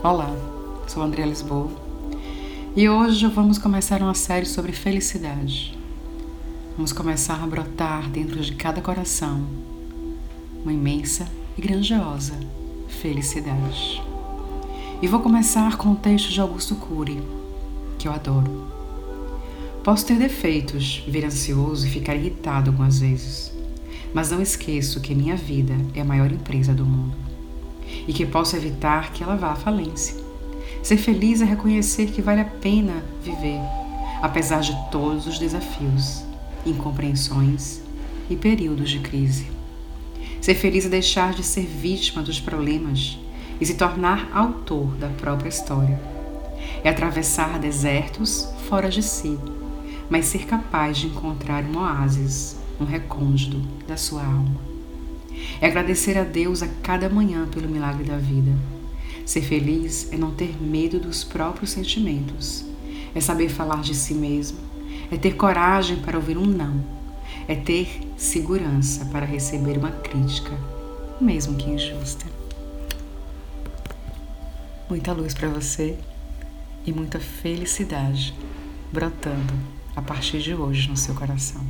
Olá, sou Andrea Lisboa e hoje vamos começar uma série sobre felicidade. Vamos começar a brotar dentro de cada coração uma imensa e grandiosa felicidade. E vou começar com o texto de Augusto Cury, que eu adoro. Posso ter defeitos, vir ansioso e ficar irritado algumas vezes, mas não esqueço que minha vida é a maior empresa do mundo e que posso evitar que ela vá à falência. Ser feliz é reconhecer que vale a pena viver, apesar de todos os desafios, incompreensões e períodos de crise. Ser feliz é deixar de ser vítima dos problemas e se tornar autor da própria história. É atravessar desertos fora de si, mas ser capaz de encontrar um oásis, um recôndito da sua alma. É agradecer a Deus a cada manhã pelo milagre da vida. Ser feliz é não ter medo dos próprios sentimentos. É saber falar de si mesmo. É ter coragem para ouvir um não. É ter segurança para receber uma crítica, mesmo que injusta. Muita luz para você e muita felicidade brotando a partir de hoje no seu coração.